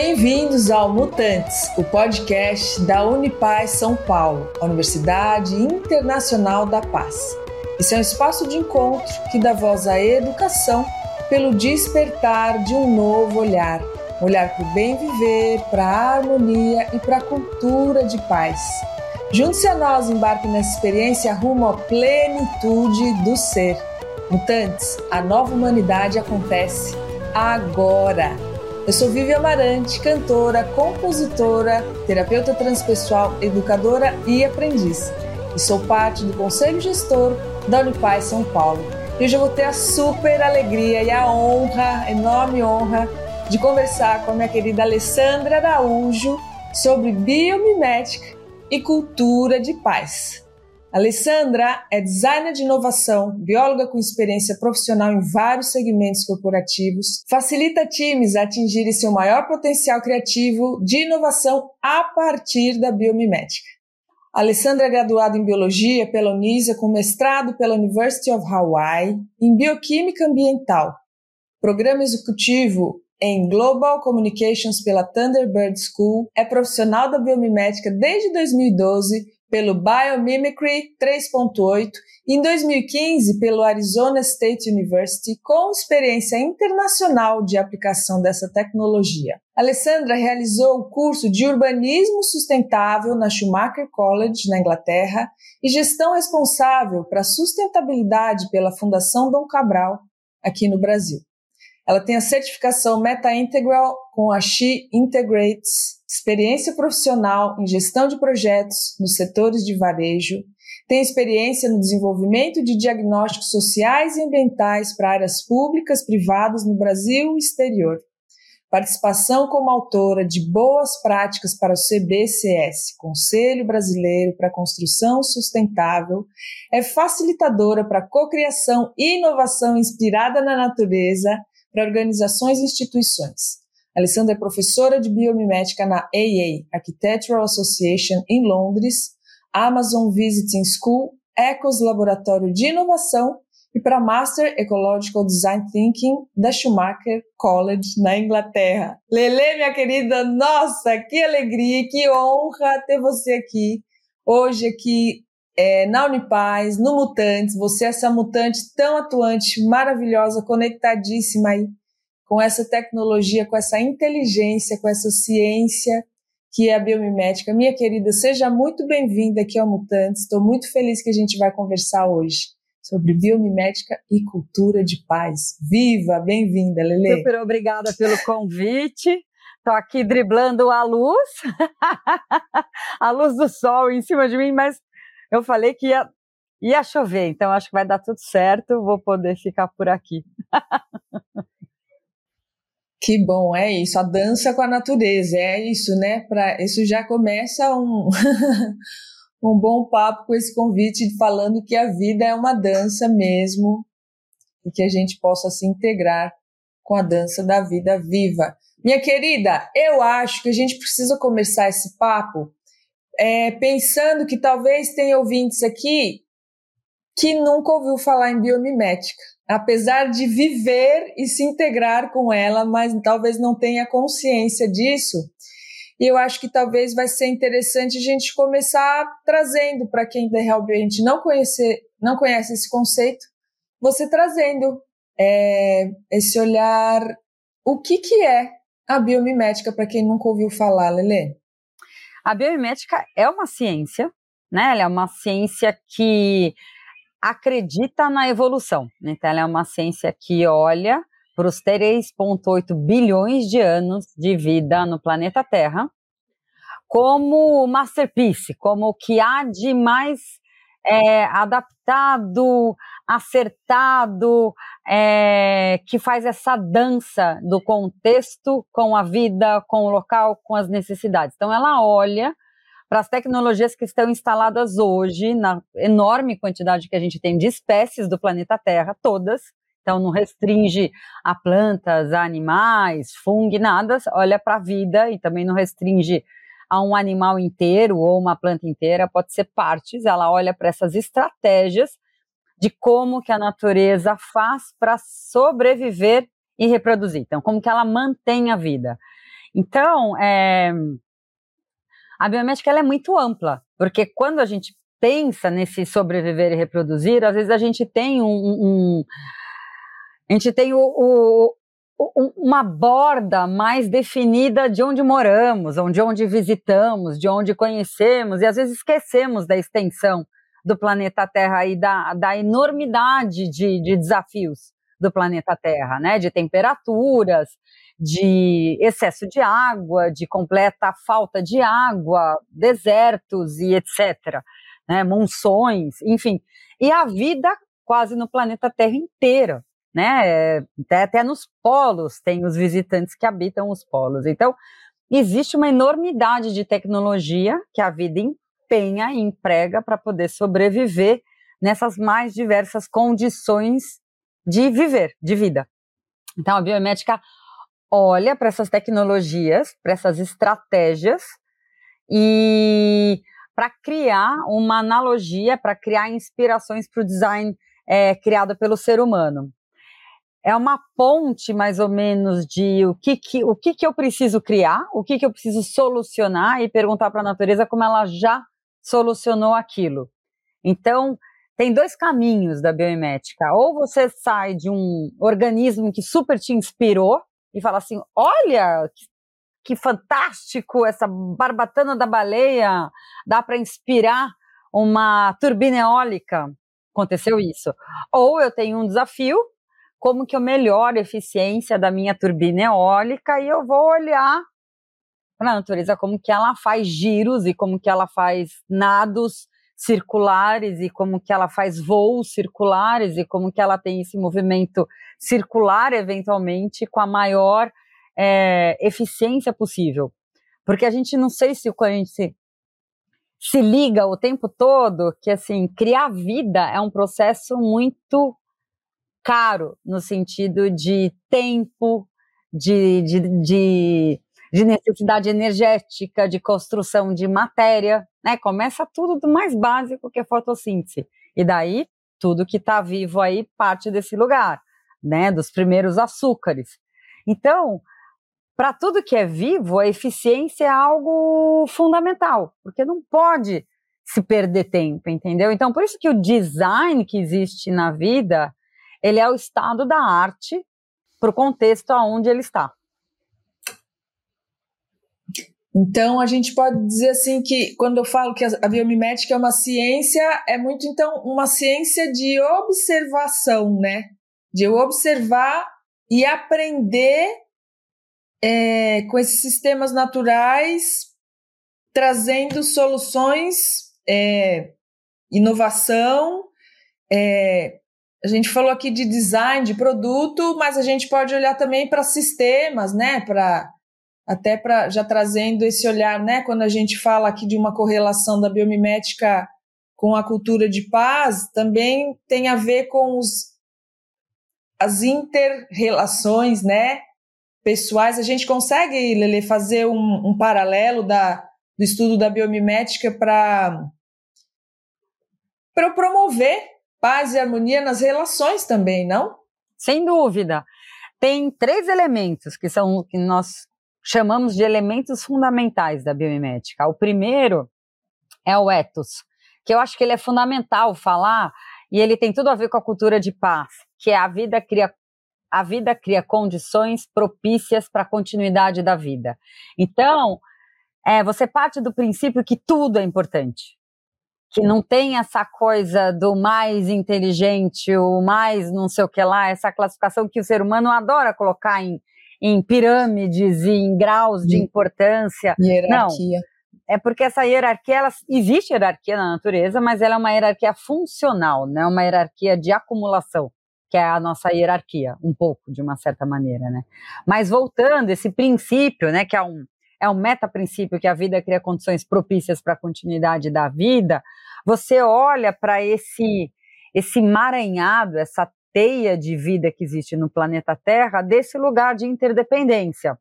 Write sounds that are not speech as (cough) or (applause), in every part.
Bem-vindos ao Mutantes, o podcast da Unipaz São Paulo, a Universidade Internacional da Paz. Esse é um espaço de encontro que dá voz à educação pelo despertar de um novo olhar, um olhar para o bem viver, para a harmonia e para a cultura de paz. Junte-se a nós, embarque nessa experiência rumo à plenitude do ser. Mutantes, a nova humanidade acontece agora. Eu sou Vivi Amarante, cantora, compositora, terapeuta transpessoal, educadora e aprendiz. E sou parte do Conselho Gestor da Unipaz São Paulo. E hoje eu vou ter a super alegria e a honra, enorme honra, de conversar com a minha querida Alessandra Araújo sobre biomimética e cultura de paz. Alessandra é designer de inovação, bióloga com experiência profissional em vários segmentos corporativos, facilita times a atingirem seu maior potencial criativo de inovação a partir da biomimética. Alessandra é graduada em biologia pela Unisa com mestrado pela University of Hawaii em bioquímica ambiental, programa executivo em Global Communications pela Thunderbird School, é profissional da biomimética desde 2012 pelo Biomimicry 3.8 e em 2015 pelo Arizona State University, com experiência internacional de aplicação dessa tecnologia. Alessandra realizou o curso de Urbanismo Sustentável na Schumacher College, na Inglaterra, e Gestão Responsável para Sustentabilidade pela Fundação Dom Cabral, aqui no Brasil. Ela tem a certificação Meta Integral com a She Integrates, experiência profissional em gestão de projetos nos setores de varejo, tem experiência no desenvolvimento de diagnósticos sociais e ambientais para áreas públicas, privadas no Brasil e exterior. Participação como autora de Boas Práticas para o CBCS, Conselho Brasileiro para a Construção Sustentável, é facilitadora para cocriação e inovação inspirada na natureza para organizações e instituições. Alessandra é professora de biomimética na AA, Architectural Association, em Londres, Amazon Visiting School, Ecos Laboratório de Inovação e para Master Ecological Design Thinking da Schumacher College, na Inglaterra. Lele, minha querida, nossa, que alegria, que honra ter você aqui, hoje aqui é, na Unipaz, no Mutantes, você é essa mutante tão atuante, maravilhosa, conectadíssima aí com essa tecnologia, com essa inteligência, com essa ciência que é a biomimética. Minha querida, seja muito bem-vinda aqui ao Mutantes. Estou muito feliz que a gente vai conversar hoje sobre biomimética e cultura de paz. Viva, bem-vinda, Lele. Super obrigada pelo convite. Estou aqui driblando a luz, (laughs) a luz do sol em cima de mim, mas eu falei que ia, ia chover, então acho que vai dar tudo certo, vou poder ficar por aqui. (laughs) Que bom, é isso, a dança com a natureza, é isso, né? Pra, isso já começa um, (laughs) um bom papo com esse convite falando que a vida é uma dança mesmo e que a gente possa se integrar com a dança da vida viva. Minha querida, eu acho que a gente precisa começar esse papo é, pensando que talvez tenha ouvintes aqui que nunca ouviu falar em biomimética, apesar de viver e se integrar com ela, mas talvez não tenha consciência disso. E eu acho que talvez vai ser interessante a gente começar trazendo para quem realmente não conhecer, não conhece esse conceito, você trazendo é, esse olhar, o que que é a biomimética para quem nunca ouviu falar, Lele? A biomimética é uma ciência, né? Ela é uma ciência que acredita na evolução. Então, ela é uma ciência que olha para os 3,8 bilhões de anos de vida no planeta Terra como masterpiece, como o que há de mais é, adaptado, acertado, é, que faz essa dança do contexto com a vida, com o local, com as necessidades. Então, ela olha para as tecnologias que estão instaladas hoje, na enorme quantidade que a gente tem de espécies do planeta Terra, todas. Então, não restringe a plantas, a animais, fungo, nada. Olha para a vida e também não restringe a um animal inteiro ou uma planta inteira, pode ser partes, ela olha para essas estratégias de como que a natureza faz para sobreviver e reproduzir. Então, como que ela mantém a vida. Então, é, a biomédica é muito ampla, porque quando a gente pensa nesse sobreviver e reproduzir, às vezes a gente tem um, um a gente tem o, o, uma borda mais definida de onde moramos, de onde visitamos, de onde conhecemos, e às vezes esquecemos da extensão do planeta Terra e da, da enormidade de, de desafios do planeta Terra, né? De temperaturas, de excesso de água, de completa falta de água, desertos e etc. Né? Monções, enfim. E a vida quase no planeta Terra inteira né? Até, até nos polos tem os visitantes que habitam os polos. Então, existe uma enormidade de tecnologia que a vida empenha e emprega para poder sobreviver nessas mais diversas condições de viver, de vida. Então, a biomédica olha para essas tecnologias, para essas estratégias e para criar uma analogia, para criar inspirações para o design é, criado pelo ser humano é uma ponte mais ou menos de o que, que, o que, que eu preciso criar, o que, que eu preciso solucionar e perguntar para a natureza como ela já solucionou aquilo. Então, tem dois caminhos da biomimética. Ou você sai de um organismo que super te inspirou e fala assim: olha, que, que fantástico, essa barbatana da baleia dá para inspirar uma turbina eólica. Aconteceu isso. Ou eu tenho um desafio como que eu melhoro a eficiência da minha turbina eólica e eu vou olhar para a natureza como que ela faz giros e como que ela faz nados circulares e como que ela faz voos circulares e como que ela tem esse movimento circular eventualmente com a maior é, eficiência possível. Porque a gente não sei se quando a gente se, se liga o tempo todo que assim criar vida é um processo muito caro no sentido de tempo, de, de, de, de necessidade energética, de construção de matéria, né? Começa tudo do mais básico que é fotossíntese. E daí, tudo que está vivo aí parte desse lugar, né? Dos primeiros açúcares. Então, para tudo que é vivo, a eficiência é algo fundamental, porque não pode se perder tempo, entendeu? Então, por isso que o design que existe na vida ele é o estado da arte para o contexto aonde ele está. Então, a gente pode dizer assim que quando eu falo que a biomimética é uma ciência, é muito então uma ciência de observação, né? De eu observar e aprender é, com esses sistemas naturais, trazendo soluções, é, inovação, é, a gente falou aqui de design, de produto, mas a gente pode olhar também para sistemas, né? Para até para já trazendo esse olhar, né? Quando a gente fala aqui de uma correlação da biomimética com a cultura de paz, também tem a ver com os, as interrelações, né? Pessoais, a gente consegue, Lele, fazer um, um paralelo da, do estudo da biomimética para para promover paz e harmonia nas relações também, não? Sem dúvida. Tem três elementos que são que nós chamamos de elementos fundamentais da biomimética. O primeiro é o ethos, que eu acho que ele é fundamental falar e ele tem tudo a ver com a cultura de paz, que é a vida cria a vida cria condições propícias para a continuidade da vida. Então, é, você parte do princípio que tudo é importante que não tem essa coisa do mais inteligente, o mais não sei o que lá, essa classificação que o ser humano adora colocar em, em pirâmides e em graus de importância. Hierarquia. Não. É porque essa hierarquia, ela, existe hierarquia na natureza, mas ela é uma hierarquia funcional, não é uma hierarquia de acumulação, que é a nossa hierarquia, um pouco, de uma certa maneira, né? Mas voltando, esse princípio, né, que é um, é um meta-princípio que a vida cria condições propícias para a continuidade da vida, você olha para esse, esse maranhado, essa teia de vida que existe no planeta Terra, desse lugar de interdependência.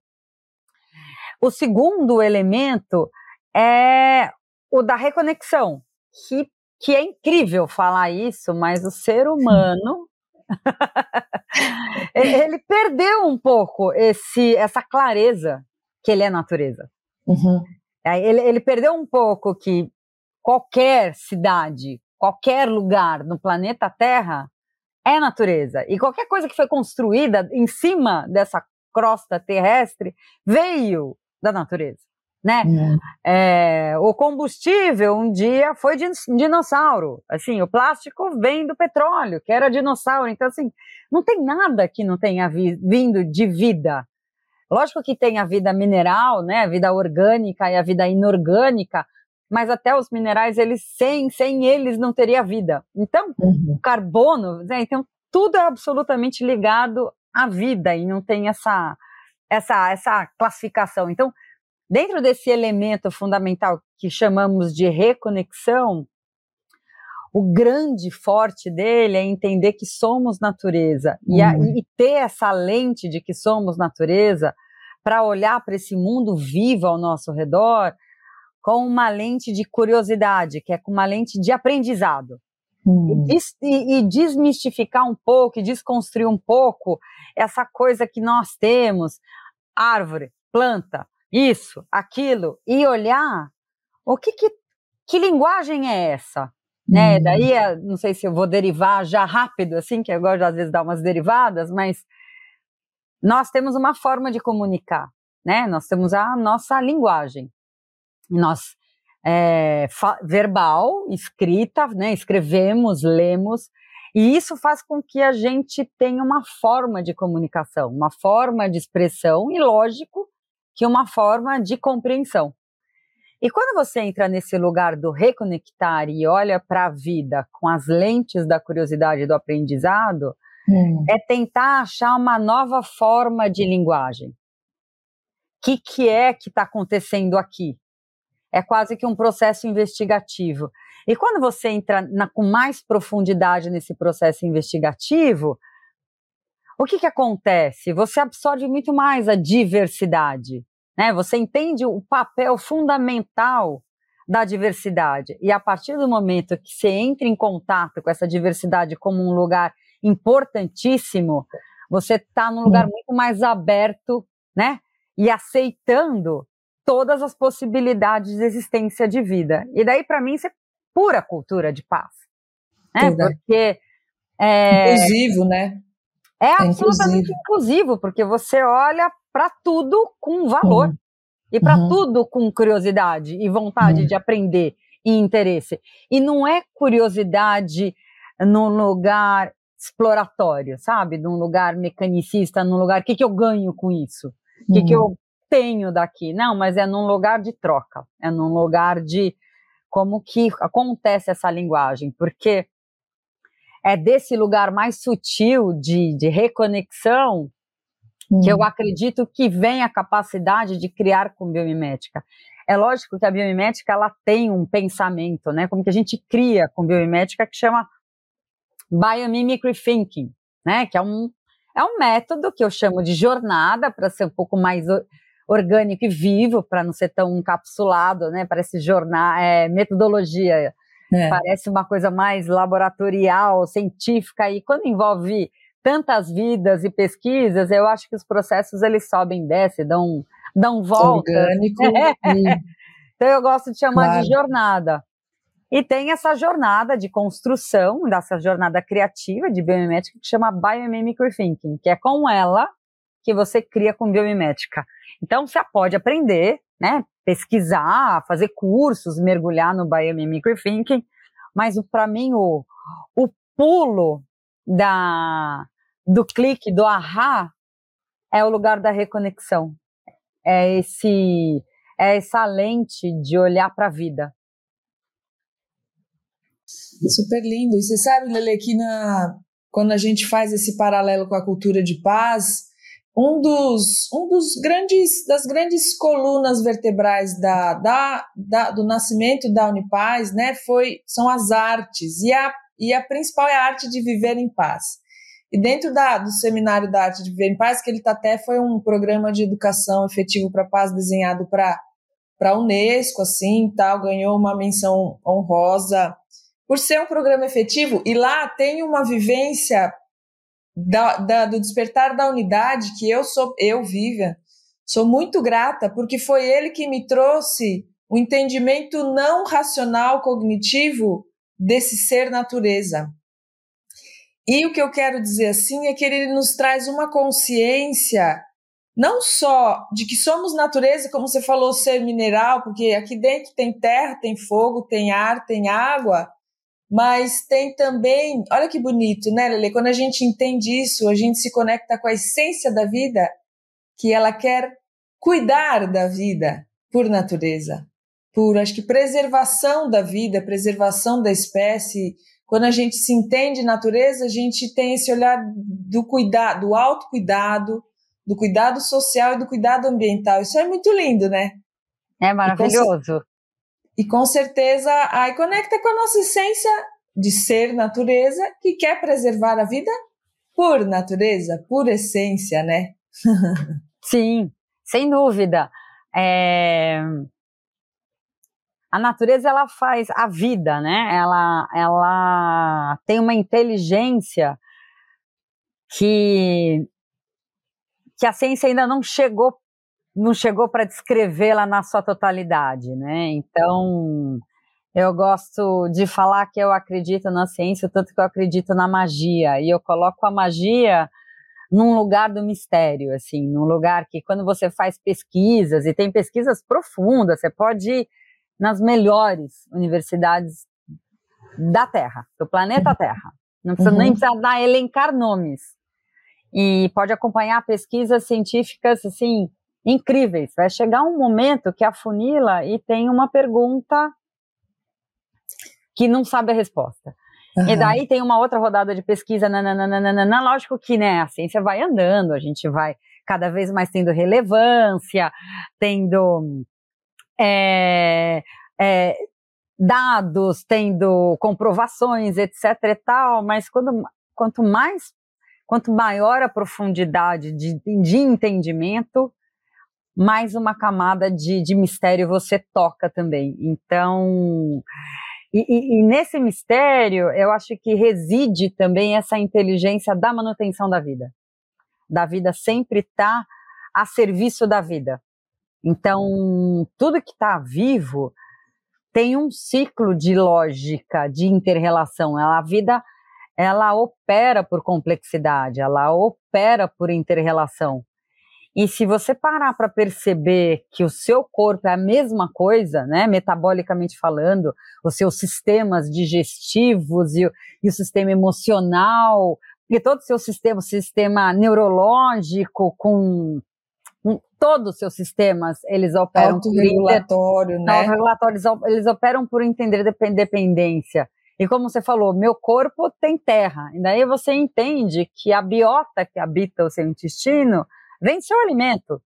O segundo elemento é o da reconexão, que, que é incrível falar isso, mas o ser humano (laughs) ele perdeu um pouco esse, essa clareza que ele é natureza. Uhum. Ele, ele perdeu um pouco que qualquer cidade, qualquer lugar no planeta Terra é natureza. E qualquer coisa que foi construída em cima dessa crosta terrestre veio da natureza. Né? Uhum. É, o combustível um dia foi de dinossauro. Assim, o plástico vem do petróleo, que era dinossauro. Então, assim, não tem nada que não tenha vi vindo de vida. Lógico que tem a vida mineral, né, a vida orgânica e a vida inorgânica, mas até os minerais, eles sem, sem eles não teria vida. Então, uhum. o carbono, né, então tudo é absolutamente ligado à vida e não tem essa essa essa classificação. Então, dentro desse elemento fundamental que chamamos de reconexão, o grande forte dele é entender que somos natureza e, a, uhum. e ter essa lente de que somos natureza para olhar para esse mundo vivo ao nosso redor com uma lente de curiosidade, que é com uma lente de aprendizado. Hum. E, e, desmistificar um pouco, e desconstruir um pouco essa coisa que nós temos, árvore, planta, isso, aquilo, e olhar o que, que, que linguagem é essa? Né? Hum. Daí, é, não sei se eu vou derivar já rápido, assim, que eu gosto às vezes dar umas derivadas, mas nós temos uma forma de comunicar, né? Nós temos a nossa linguagem nós é, verbal, escrita, né, escrevemos, lemos, e isso faz com que a gente tenha uma forma de comunicação, uma forma de expressão e, lógico, que uma forma de compreensão. E quando você entra nesse lugar do reconectar e olha para a vida com as lentes da curiosidade e do aprendizado, hum. é tentar achar uma nova forma de linguagem. O que, que é que está acontecendo aqui? é quase que um processo investigativo. E quando você entra na, com mais profundidade nesse processo investigativo, o que, que acontece? Você absorve muito mais a diversidade, né? Você entende o papel fundamental da diversidade. E a partir do momento que você entra em contato com essa diversidade como um lugar importantíssimo, você está num lugar muito mais aberto, né? E aceitando todas as possibilidades de existência de vida. E daí, para mim, isso é pura cultura de paz. Né? Porque. É, inclusivo, né? É, é absolutamente inclusivo. inclusivo, porque você olha para tudo com valor. Uhum. E para uhum. tudo com curiosidade e vontade uhum. de aprender e interesse. E não é curiosidade num lugar exploratório, sabe? Num lugar mecanicista, num lugar, o que, que eu ganho com isso? O que, que eu tenho daqui. Não, mas é num lugar de troca, é num lugar de como que acontece essa linguagem, porque é desse lugar mais sutil de, de reconexão hum. que eu acredito que vem a capacidade de criar com biomimética. É lógico que a biomimética ela tem um pensamento, né? Como que a gente cria com biomimética que chama biomimicry thinking, né? Que é um é um método que eu chamo de jornada para ser um pouco mais orgânico e vivo, para não ser tão encapsulado, né? Parece jornal, é, metodologia, é. parece uma coisa mais laboratorial, científica, e quando envolve tantas vidas e pesquisas, eu acho que os processos eles sobem e descem, dão, dão volta. Orgânico. (laughs) É. Então eu gosto de chamar claro. de jornada. E tem essa jornada de construção, dessa jornada criativa de biomimética que chama Biomimicry Thinking, que é com ela que você cria com biomimética. Então, você pode aprender, né, pesquisar, fazer cursos, mergulhar no Biomimicry Thinking, mas para mim o, o pulo da, do clique, do ahá, é o lugar da reconexão. É esse é essa lente de olhar para a vida. Super lindo. E você sabe, Lele, que na, quando a gente faz esse paralelo com a cultura de paz, um dos, um dos grandes das grandes colunas vertebrais da, da, da, do nascimento da Unipaz, né, foi são as artes e a, e a principal é a arte de viver em paz. E dentro da, do seminário da arte de viver em paz, que ele tá até foi um programa de educação efetivo para paz desenhado para para a Unesco, assim, tal, ganhou uma menção honrosa por ser um programa efetivo. E lá tem uma vivência da, da, do despertar da unidade que eu sou, eu, Vivian, Sou muito grata porque foi ele que me trouxe o entendimento não racional cognitivo desse ser natureza. E o que eu quero dizer assim é que ele nos traz uma consciência não só de que somos natureza, como você falou, ser mineral, porque aqui dentro tem terra, tem fogo, tem ar, tem água, mas tem também, olha que bonito, né, Lele? Quando a gente entende isso, a gente se conecta com a essência da vida, que ela quer cuidar da vida por natureza, por acho que preservação da vida, preservação da espécie. Quando a gente se entende natureza, a gente tem esse olhar do cuidado, do autocuidado, do cuidado social e do cuidado ambiental. Isso é muito lindo, né? É maravilhoso. E com, certeza aí conecta com a nossa essência de ser natureza que quer preservar a vida por natureza, por essência, né? (laughs) Sim, sem dúvida. É... A natureza ela faz a vida, né? Ela, ela tem uma inteligência que que a ciência ainda não chegou não chegou para descrevê-la na sua totalidade, né? Então, eu gosto de falar que eu acredito na ciência, tanto que eu acredito na magia, e eu coloco a magia num lugar do mistério, assim, num lugar que quando você faz pesquisas, e tem pesquisas profundas, você pode nas melhores universidades da Terra, do planeta Terra. Não precisa uhum. nem precisar dar, elencar nomes e pode acompanhar pesquisas científicas assim incríveis. Vai chegar um momento que afunila e tem uma pergunta que não sabe a resposta. Uhum. E daí tem uma outra rodada de pesquisa, nananana, lógico que né, a ciência vai andando, a gente vai cada vez mais tendo relevância, tendo é, é, dados, tendo comprovações, etc e tal, mas quando, quanto mais Quanto maior a profundidade de, de entendimento, mais uma camada de, de mistério você toca também. Então, e, e, e, nesse mistério, eu acho que reside também essa inteligência da manutenção da vida. Da vida sempre estar tá a serviço da vida. Então, tudo que está vivo tem um ciclo de lógica, de interrelação. A vida ela opera por complexidade, ela opera por interrelação. E se você parar para perceber que o seu corpo é a mesma coisa, né, metabolicamente falando, os seus sistemas digestivos e, e o sistema emocional, e todo o seu sistema, sistema neurológico, com todos os seus sistemas, eles operam por regulatório, né? Regulatórios, eles operam por entender dependência. E como você falou, meu corpo tem terra. E daí você entende que a biota que habita o seu intestino vem do seu alimento.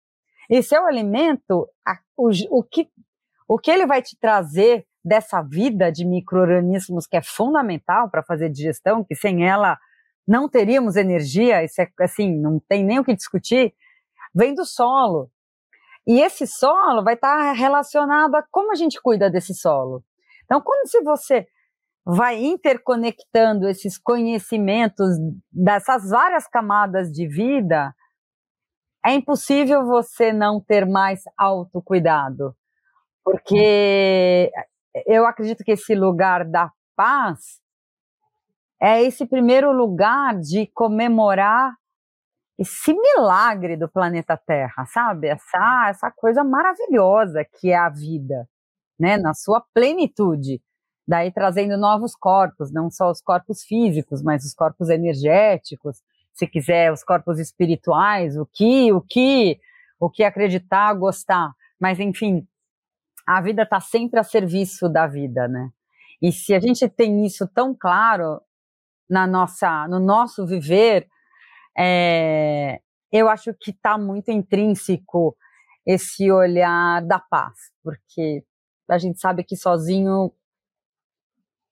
E seu alimento, a, o, o, que, o que ele vai te trazer dessa vida de micro-organismos que é fundamental para fazer digestão, que sem ela não teríamos energia, isso é assim, não tem nem o que discutir, vem do solo. E esse solo vai estar tá relacionado a como a gente cuida desse solo. Então, quando se você vai interconectando esses conhecimentos dessas várias camadas de vida, é impossível você não ter mais autocuidado. Porque eu acredito que esse lugar da paz é esse primeiro lugar de comemorar esse milagre do planeta Terra, sabe? Essa, essa coisa maravilhosa que é a vida, né? Na sua plenitude daí trazendo novos corpos, não só os corpos físicos, mas os corpos energéticos, se quiser os corpos espirituais, o que, o que, o que acreditar, gostar, mas enfim, a vida está sempre a serviço da vida, né? E se a gente tem isso tão claro na nossa, no nosso viver, é, eu acho que está muito intrínseco esse olhar da paz, porque a gente sabe que sozinho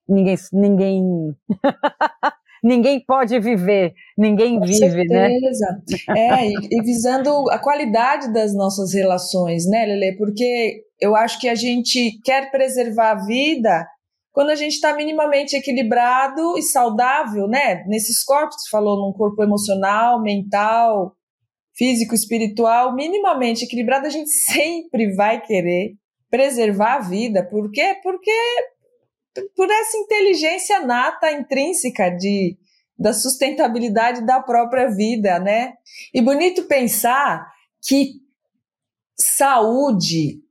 ninguém ninguém (laughs) ninguém pode viver, ninguém Com vive, né? certeza. né? É, e, e, visando a qualidade das nossas relações, né, Lele? Porque eu acho que a gente quer preservar a vida quando a gente está minimamente equilibrado e saudável, né? Nesses corpos, falou, num corpo emocional, mental, físico, espiritual, minimamente equilibrado, a gente (laughs) sempre vai querer preservar a vida. Por quê? Porque por essa inteligência nata, intrínseca de, da sustentabilidade da própria vida, né? E bonito pensar que saúde,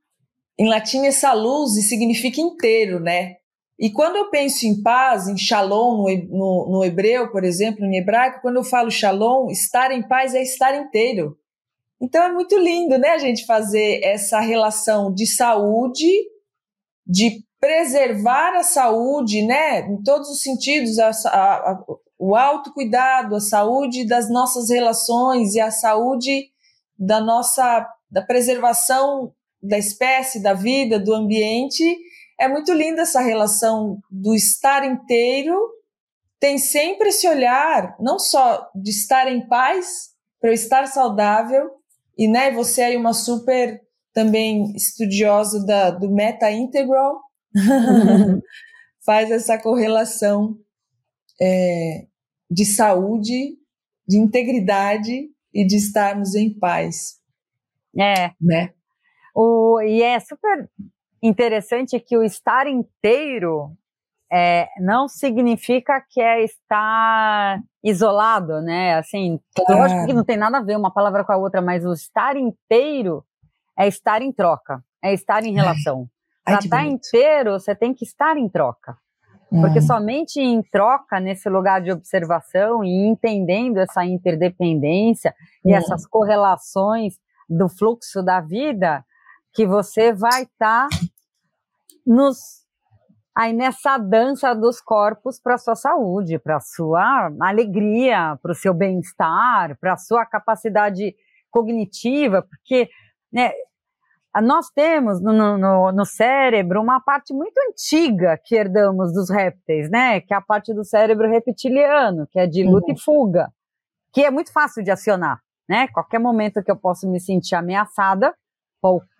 em latim é salus e significa inteiro, né? E quando eu penso em paz, em shalom, no, no, hebreu, por exemplo, em hebraico, quando eu falo shalom, estar em paz é estar inteiro. Então é muito lindo, né, a gente fazer essa relação de saúde, de preservar a saúde, né, em todos os sentidos, a, a, a, o autocuidado, a saúde das nossas relações e a saúde da nossa da preservação da espécie, da vida, do ambiente é muito linda essa relação do estar inteiro, tem sempre esse olhar, não só de estar em paz, para eu estar saudável, e né, você é uma super também estudiosa da, do Meta Integral, (laughs) faz essa correlação é, de saúde, de integridade e de estarmos em paz. É. Né? O, e é super interessante que o estar inteiro é, não significa que é estar isolado, né? Assim, claro. eu acho que não tem nada a ver uma palavra com a outra, mas o estar inteiro é estar em troca, é estar em relação. Para estar inteiro, você tem que estar em troca. Porque hum. somente em troca, nesse lugar de observação e entendendo essa interdependência hum. e essas correlações do fluxo da vida, que você vai estar tá nos aí nessa dança dos corpos para sua saúde, para sua alegria, para o seu bem-estar, para a sua capacidade cognitiva, porque né, nós temos no, no, no, cérebro uma parte muito antiga que herdamos dos répteis, né? Que é a parte do cérebro reptiliano, que é de luta uhum. e fuga, que é muito fácil de acionar, né? Qualquer momento que eu posso me sentir ameaçada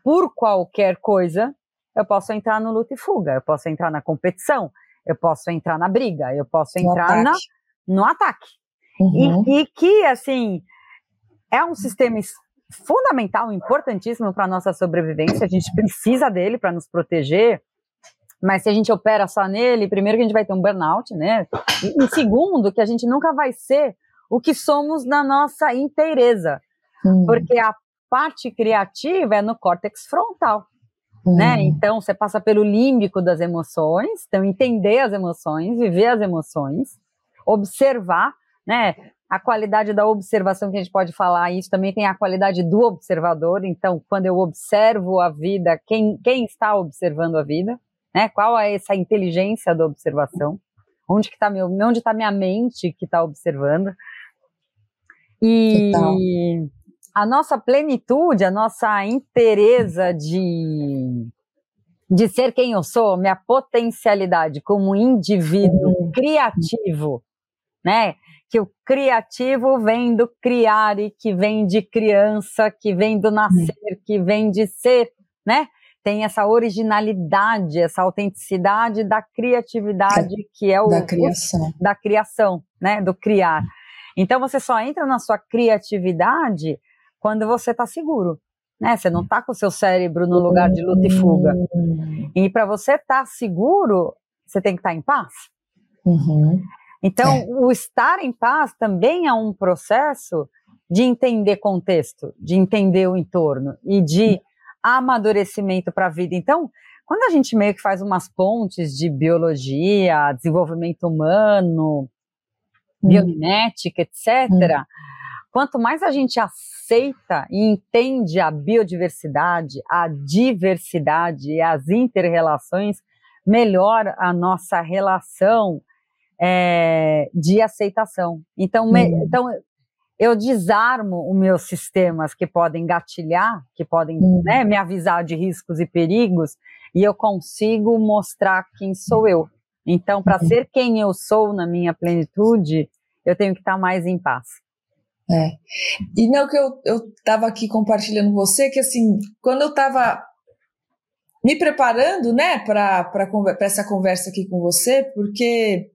por qualquer coisa, eu posso entrar no luta e fuga, eu posso entrar na competição, eu posso entrar na briga, eu posso entrar no ataque. Na, no ataque. Uhum. E, e que, assim, é um sistema fundamental, importantíssimo para a nossa sobrevivência, a gente precisa dele para nos proteger, mas se a gente opera só nele, primeiro que a gente vai ter um burnout, né? E, e segundo, que a gente nunca vai ser o que somos na nossa inteireza, uhum. porque a parte criativa é no córtex frontal né? Hum. Então você passa pelo límbico das emoções, então entender as emoções, viver as emoções, observar, né? A qualidade da observação que a gente pode falar, isso também tem a qualidade do observador. Então, quando eu observo a vida, quem, quem está observando a vida, né? Qual é essa inteligência da observação? Onde que está meu, onde está minha mente que está observando? E a nossa plenitude, a nossa inteireza de, de ser quem eu sou, minha potencialidade como indivíduo criativo, né? Que o criativo vem do criar e que vem de criança, que vem do nascer, que vem de ser, né? Tem essa originalidade, essa autenticidade da criatividade que é o da criação, o, da criação, né? Do criar. Então você só entra na sua criatividade quando você está seguro. Né? Você não está com o seu cérebro no lugar de luta e fuga. Uhum. E para você estar tá seguro, você tem que estar tá em paz. Uhum. Então, é. o estar em paz também é um processo de entender contexto, de entender o entorno e de amadurecimento para a vida. Então, quando a gente meio que faz umas pontes de biologia, desenvolvimento humano, uhum. biomimética, etc.. quanto mais a gente aceita e entende a biodiversidade, a diversidade e as interrelações, melhor a nossa relação é, de aceitação. Então, me, uhum. então, eu desarmo os meus sistemas que podem gatilhar, que podem uhum. né, me avisar de riscos e perigos, e eu consigo mostrar quem sou eu. Então, para uhum. ser quem eu sou na minha plenitude, eu tenho que estar mais em paz. É. E não que eu, eu tava aqui compartilhando com você, que assim, quando eu tava me preparando, né, para essa conversa aqui com você, porque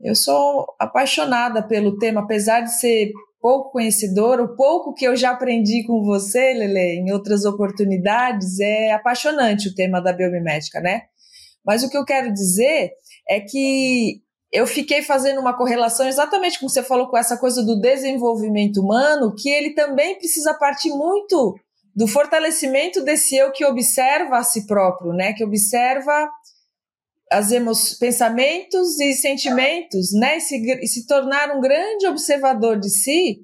eu sou apaixonada pelo tema, apesar de ser pouco conhecedora, o pouco que eu já aprendi com você, Lele, em outras oportunidades, é apaixonante o tema da biomimética, né? Mas o que eu quero dizer é que eu fiquei fazendo uma correlação exatamente como você falou com essa coisa do desenvolvimento humano, que ele também precisa partir muito do fortalecimento desse eu que observa a si próprio, né? Que observa as pensamentos e sentimentos, né? E se, e se tornar um grande observador de si,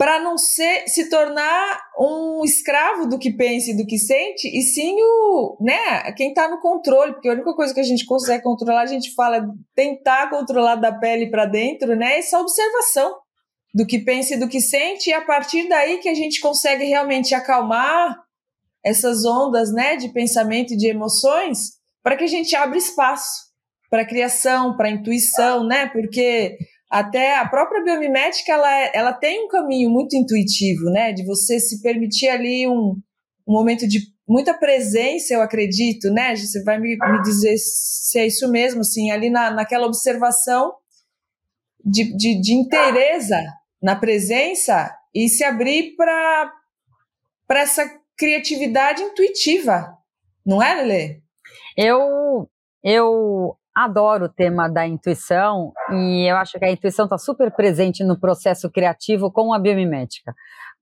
para não ser, se tornar um escravo do que pensa e do que sente, e sim o, né, quem está no controle, porque a única coisa que a gente consegue controlar, a gente fala tentar controlar da pele para dentro, né, essa observação do que pensa e do que sente, e a partir daí que a gente consegue realmente acalmar essas ondas, né, de pensamento e de emoções, para que a gente abra espaço para criação, para intuição, né? Porque até a própria biomimética ela, é, ela tem um caminho muito intuitivo, né? De você se permitir ali um, um momento de muita presença, eu acredito, né? Você vai me, me dizer se é isso mesmo, assim, ali na, naquela observação de, de, de inteireza na presença e se abrir para essa criatividade intuitiva, não é, Lele? Eu, eu adoro o tema da intuição e eu acho que a intuição está super presente no processo criativo com a biomimética.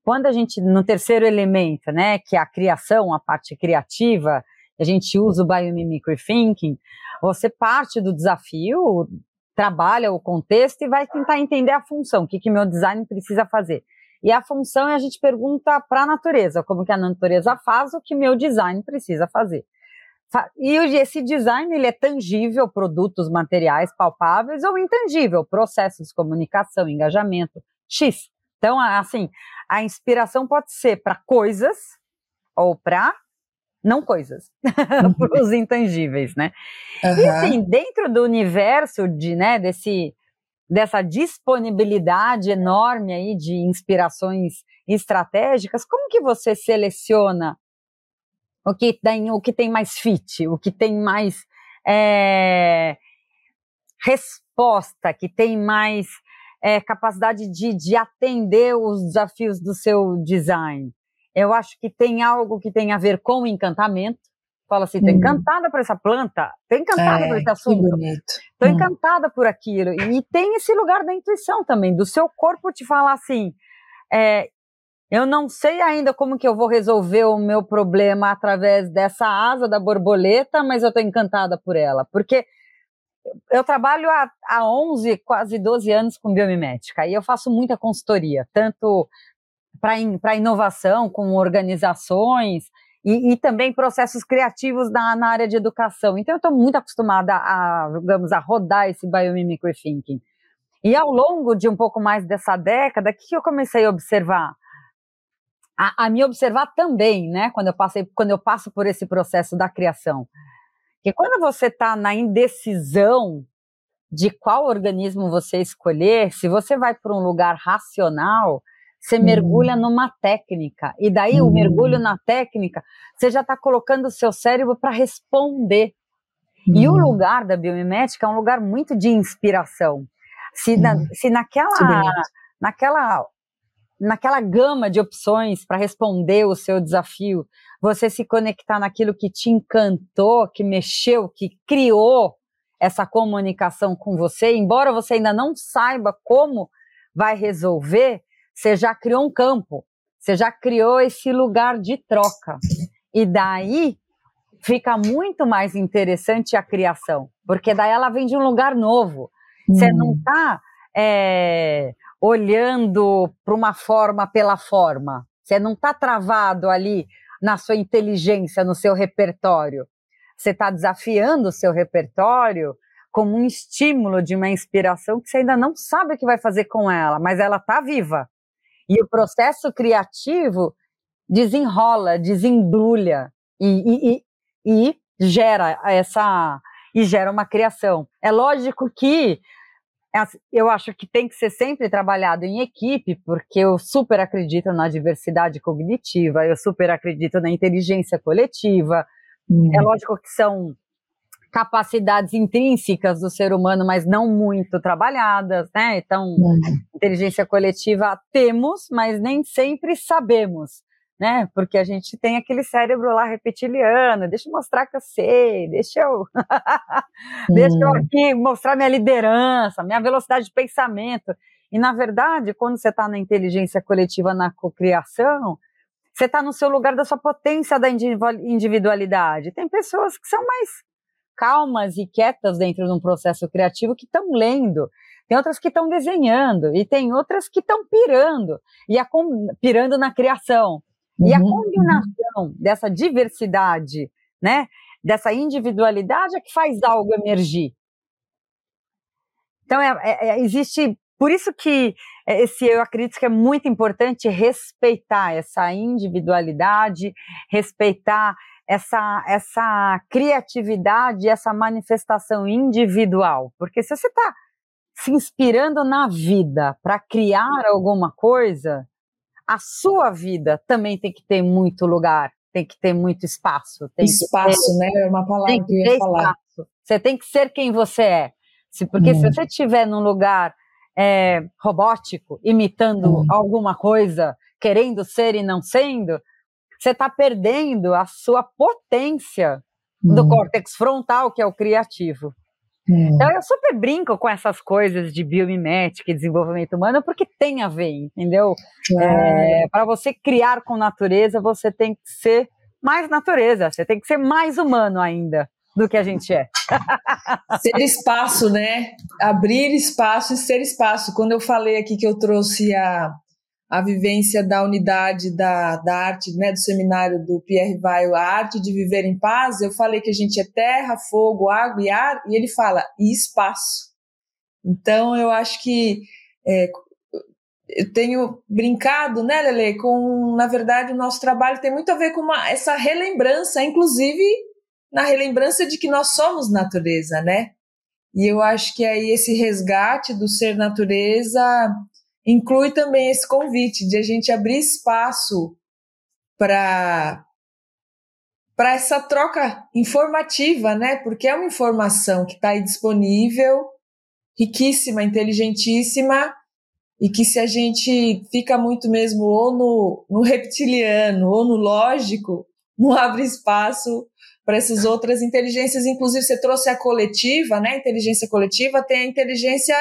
Quando a gente, no terceiro elemento, né, que é a criação, a parte criativa, a gente usa o biomimicry thinking, você parte do desafio, trabalha o contexto e vai tentar entender a função, o que, que meu design precisa fazer. E a função é a gente pergunta para a natureza, como que a natureza faz o que meu design precisa fazer. E esse design ele é tangível, produtos, materiais palpáveis ou intangível, processos comunicação, engajamento, X. Então, assim, a inspiração pode ser para coisas ou para não coisas, (laughs) para os intangíveis, né? Uhum. E assim, dentro do universo de, né, desse, dessa disponibilidade enorme aí de inspirações estratégicas, como que você seleciona o que tem, o que tem mais fit, o que tem mais é, resposta, que tem mais é, capacidade de, de atender os desafios do seu design. Eu acho que tem algo que tem a ver com o encantamento. Fala assim, estou hum. encantada por essa planta, estou encantada é, por esse assunto, estou hum. encantada por aquilo. E tem esse lugar da intuição também, do seu corpo te falar assim, é, eu não sei ainda como que eu vou resolver o meu problema através dessa asa da borboleta, mas eu estou encantada por ela, porque eu trabalho há, há 11, quase 12 anos com biomimética e eu faço muita consultoria, tanto para inovação, com organizações e, e, também processos criativos na, na área de educação. Então, eu estou muito acostumada a, digamos, a rodar esse biomimicry thinking. E ao longo de um pouco mais dessa década, o que eu comecei a observar? A, a me observar também, né? Quando eu passei, quando eu passo por esse processo da criação, que quando você está na indecisão de qual organismo você escolher, se você vai para um lugar racional, você uhum. mergulha numa técnica. E daí, uhum. o mergulho na técnica, você já está colocando o seu cérebro para responder. Uhum. E o uhum. lugar da biomimética é um lugar muito de inspiração. Se, na, uhum. se naquela, naquela naquela gama de opções para responder o seu desafio, você se conectar naquilo que te encantou, que mexeu, que criou essa comunicação com você, embora você ainda não saiba como vai resolver, você já criou um campo, você já criou esse lugar de troca. E daí fica muito mais interessante a criação, porque daí ela vem de um lugar novo. Você não está é, olhando para uma forma pela forma. Você não está travado ali na sua inteligência, no seu repertório. Você está desafiando o seu repertório como um estímulo de uma inspiração que você ainda não sabe o que vai fazer com ela, mas ela está viva. E o processo criativo desenrola, desembrulha e, e, e, e gera essa e gera uma criação. É lógico que eu acho que tem que ser sempre trabalhado em equipe, porque eu super acredito na diversidade cognitiva, eu super acredito na inteligência coletiva. Hum. É lógico que são capacidades intrínsecas do ser humano, mas não muito trabalhadas, né? Então, uhum. inteligência coletiva temos, mas nem sempre sabemos, né? Porque a gente tem aquele cérebro lá reptiliano, deixa eu mostrar que eu sei, deixa eu, (laughs) deixa eu aqui mostrar minha liderança, minha velocidade de pensamento. E, na verdade, quando você está na inteligência coletiva, na cocriação, você está no seu lugar da sua potência da individualidade. Tem pessoas que são mais calmas e quietas dentro de um processo criativo que estão lendo. Tem outras que estão desenhando e tem outras que estão pirando e a, pirando na criação. Uhum. E a uhum. combinação dessa diversidade, né, dessa individualidade é que faz algo emergir. Então é, é, é existe por isso que é, esse eu acredito que é muito importante respeitar essa individualidade, respeitar essa, essa criatividade, essa manifestação individual. Porque se você está se inspirando na vida para criar alguma coisa, a sua vida também tem que ter muito lugar, tem que ter muito espaço. espaço, ter, né? É uma palavra que eu ia falar. Espaço. Você tem que ser quem você é. Porque hum. se você estiver num lugar é, robótico, imitando hum. alguma coisa, querendo ser e não sendo, você está perdendo a sua potência hum. do córtex frontal, que é o criativo. Então eu super brinco com essas coisas de biomimética e desenvolvimento humano, porque tem a ver, entendeu? É, Para você criar com natureza, você tem que ser mais natureza, você tem que ser mais humano ainda do que a gente é. (laughs) ser espaço, né? Abrir espaço e ser espaço. Quando eu falei aqui que eu trouxe a, a vivência da unidade da, da arte, né, do seminário do Pierre Weil, a arte de viver em paz, eu falei que a gente é terra, fogo, água e ar, e ele fala, e espaço. Então, eu acho que é, eu tenho brincado, né, Lele, com, na verdade, o nosso trabalho tem muito a ver com uma, essa relembrança, inclusive na relembrança de que nós somos natureza, né? E eu acho que aí esse resgate do ser natureza inclui também esse convite de a gente abrir espaço para para essa troca informativa, né? Porque é uma informação que está aí disponível, riquíssima, inteligentíssima, e que se a gente fica muito mesmo ou no, no reptiliano ou no lógico, (laughs) não abre espaço para essas outras inteligências. Inclusive, você trouxe a coletiva, né? Inteligência coletiva, tem a inteligência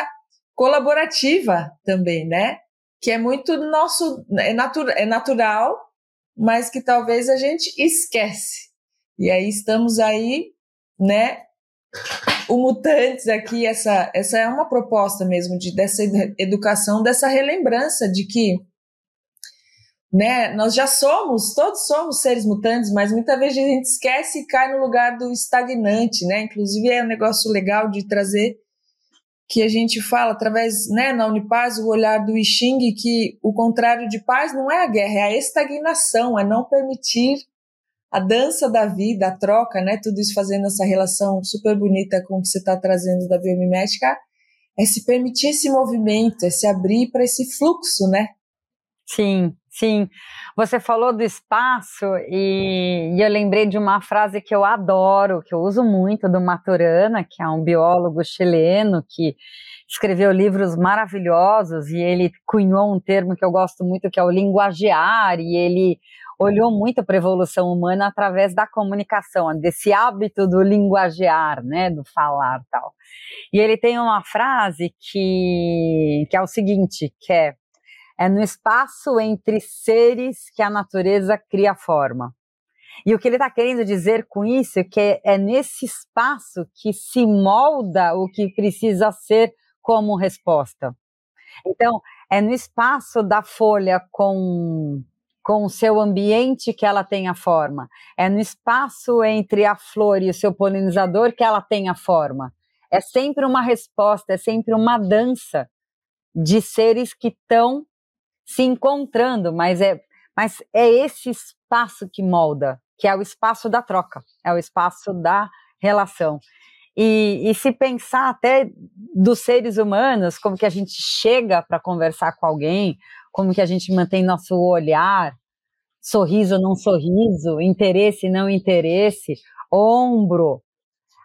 colaborativa também, né? Que é muito nosso, é, natu é natural, mas que talvez a gente esquece. E aí estamos aí, né? O Mutantes aqui, essa, essa é uma proposta mesmo de, dessa educação, dessa relembrança de que né? Nós já somos, todos somos seres mutantes, mas muitas vezes a gente esquece e cai no lugar do estagnante, né? Inclusive é um negócio legal de trazer que a gente fala através, né, na Unipaz, o olhar do I Ching, que o contrário de paz não é a guerra, é a estagnação, é não permitir a dança da vida, a troca, né, tudo isso fazendo essa relação super bonita com o que você está trazendo da biomimética, é se permitir esse movimento, é se abrir para esse fluxo, né? Sim, Sim, você falou do espaço e, e, eu lembrei de uma frase que eu adoro, que eu uso muito do Maturana, que é um biólogo chileno que escreveu livros maravilhosos e ele cunhou um termo que eu gosto muito, que é o linguagear, e ele olhou muito para a evolução humana através da comunicação, desse hábito do linguagear, né, do falar tal. E ele tem uma frase que, que é o seguinte, que é é no espaço entre seres que a natureza cria forma. E o que ele está querendo dizer com isso é que é nesse espaço que se molda o que precisa ser como resposta. Então, é no espaço da folha com com o seu ambiente que ela tem a forma. É no espaço entre a flor e o seu polinizador que ela tem a forma. É sempre uma resposta, é sempre uma dança de seres que estão se encontrando, mas é, mas é esse espaço que molda, que é o espaço da troca, é o espaço da relação. E, e se pensar até dos seres humanos, como que a gente chega para conversar com alguém, como que a gente mantém nosso olhar, sorriso não sorriso, interesse não interesse, ombro,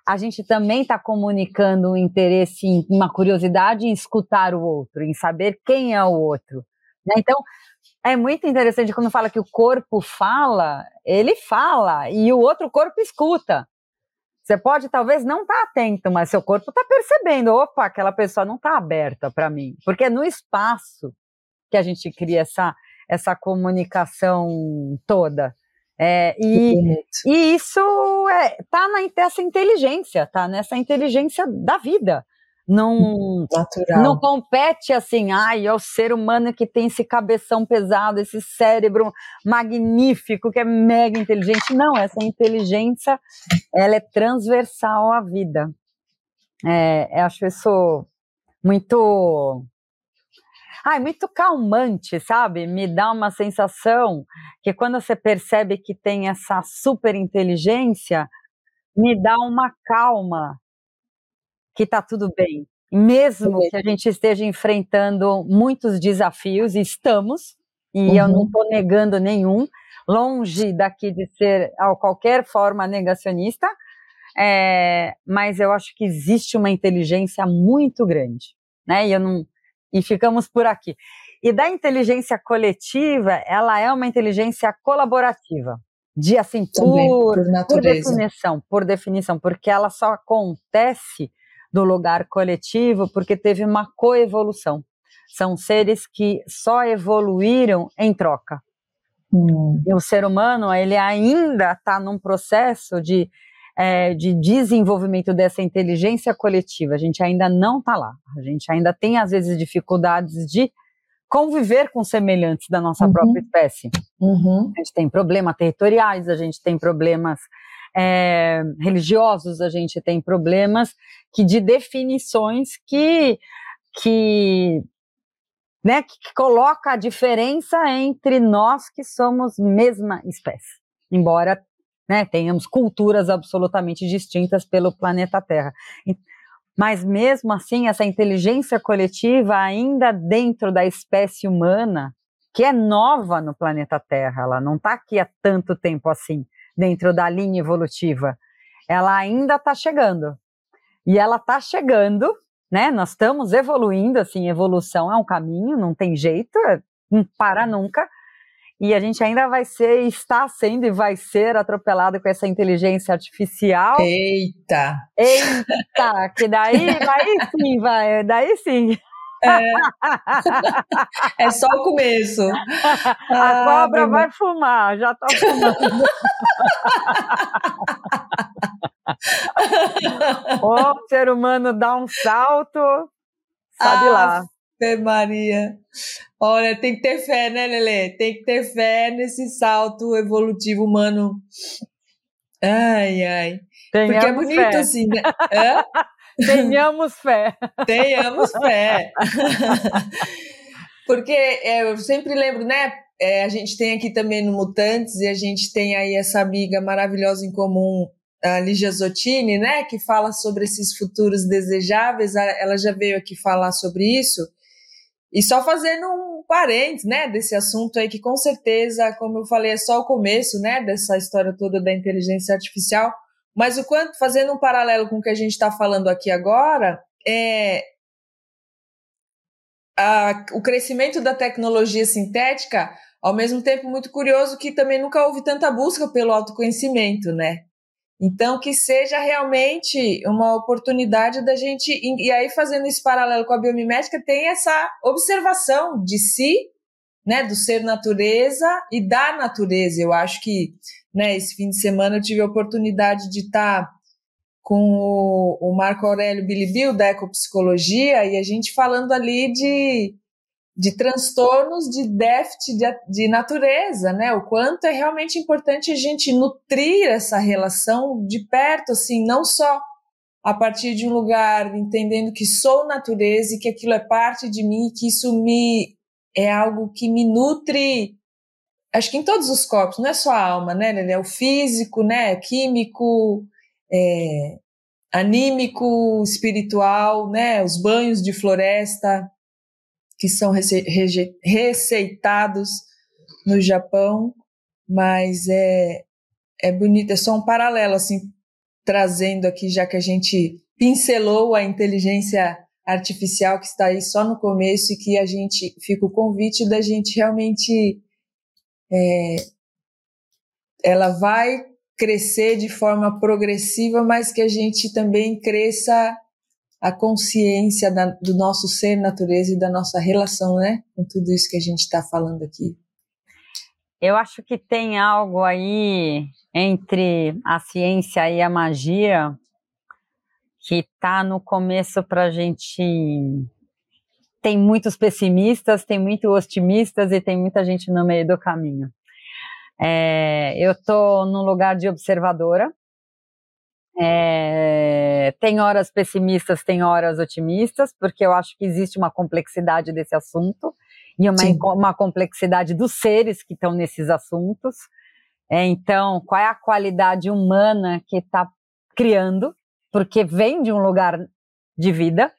a gente também está comunicando um interesse, uma curiosidade em escutar o outro, em saber quem é o outro. Né? Então, é muito interessante quando fala que o corpo fala, ele fala e o outro corpo escuta. Você pode talvez não estar tá atento, mas seu corpo está percebendo, opa, aquela pessoa não está aberta para mim, porque é no espaço que a gente cria essa essa comunicação toda. É, e, e, isso é, tá nessa inteligência, tá nessa inteligência da vida. Não, Natural. não compete assim, ai, é o ser humano que tem esse cabeção pesado, esse cérebro magnífico, que é mega inteligente. Não, essa inteligência, ela é transversal à vida. É, eu acho isso muito Ai, muito calmante, sabe? Me dá uma sensação que quando você percebe que tem essa super inteligência, me dá uma calma que tá tudo bem. Mesmo que a gente esteja enfrentando muitos desafios, e estamos, e uhum. eu não estou negando nenhum, longe daqui de ser a qualquer forma negacionista, é, mas eu acho que existe uma inteligência muito grande, né? E eu não, e ficamos por aqui. E da inteligência coletiva, ela é uma inteligência colaborativa. De assim, Também, por, por, por definição, por definição, porque ela só acontece do lugar coletivo porque teve uma coevolução. São seres que só evoluíram em troca. Hum. E o ser humano, ele ainda está num processo de é, de desenvolvimento dessa inteligência coletiva. A gente ainda não está lá. A gente ainda tem, às vezes, dificuldades de conviver com semelhantes da nossa uhum. própria espécie. Uhum. A gente tem problemas territoriais, a gente tem problemas é, religiosos, a gente tem problemas que de definições que que né, que, coloca a diferença entre nós que somos mesma espécie, embora né, tenhamos culturas absolutamente distintas pelo planeta Terra. Mas mesmo assim, essa inteligência coletiva, ainda dentro da espécie humana, que é nova no planeta Terra, ela não está aqui há tanto tempo assim, dentro da linha evolutiva, ela ainda está chegando. E ela está chegando, né? Nós estamos evoluindo, assim, evolução é um caminho, não tem jeito, é, não para nunca e a gente ainda vai ser, está sendo e vai ser atropelado com essa inteligência artificial. Eita! Eita! Que daí, daí sim, vai, daí sim. É, (laughs) é só o começo. A ah, cobra vai fumar, já tá fumando. (laughs) o ser humano dá um salto, sabe ah, lá. Maria. Olha, tem que ter fé, né, Lele? Tem que ter fé nesse salto evolutivo humano. Ai, ai. Tenhamos Porque é bonito fé. assim, né? (laughs) Tenhamos fé. (laughs) Tenhamos fé. Porque é, eu sempre lembro, né? É, a gente tem aqui também no Mutantes e a gente tem aí essa amiga maravilhosa em comum, a Lígia Zottini, né? Que fala sobre esses futuros desejáveis. Ela já veio aqui falar sobre isso. E só fazendo um parênteses, né, desse assunto aí, que com certeza, como eu falei, é só o começo, né, dessa história toda da inteligência artificial, mas o quanto, fazendo um paralelo com o que a gente está falando aqui agora, é a, o crescimento da tecnologia sintética, ao mesmo tempo muito curioso que também nunca houve tanta busca pelo autoconhecimento, né? Então, que seja realmente uma oportunidade da gente. E aí, fazendo esse paralelo com a biomimética, tem essa observação de si, né, do ser natureza e da natureza. Eu acho que, né, esse fim de semana eu tive a oportunidade de estar com o, o Marco Aurélio Bilibil, da Ecopsicologia, e a gente falando ali de de transtornos de déficit de, de, natureza, né? O quanto é realmente importante a gente nutrir essa relação de perto, assim, não só a partir de um lugar entendendo que sou natureza e que aquilo é parte de mim, que isso me é algo que me nutre, acho que em todos os corpos, não é só a alma, né? É o físico, né? Químico, é, anímico, espiritual, né? Os banhos de floresta, que são receitados no Japão, mas é, é bonito, é só um paralelo, assim, trazendo aqui, já que a gente pincelou a inteligência artificial que está aí só no começo e que a gente fica o convite da gente realmente é, ela vai crescer de forma progressiva, mas que a gente também cresça a consciência da, do nosso ser natureza e da nossa relação, né, com tudo isso que a gente está falando aqui. Eu acho que tem algo aí entre a ciência e a magia que está no começo para a gente. Tem muitos pessimistas, tem muitos otimistas e tem muita gente no meio do caminho. É, eu estou no lugar de observadora. É, tem horas pessimistas, tem horas otimistas, porque eu acho que existe uma complexidade desse assunto e uma, uma complexidade dos seres que estão nesses assuntos. É, então, qual é a qualidade humana que está criando? Porque vem de um lugar de vida.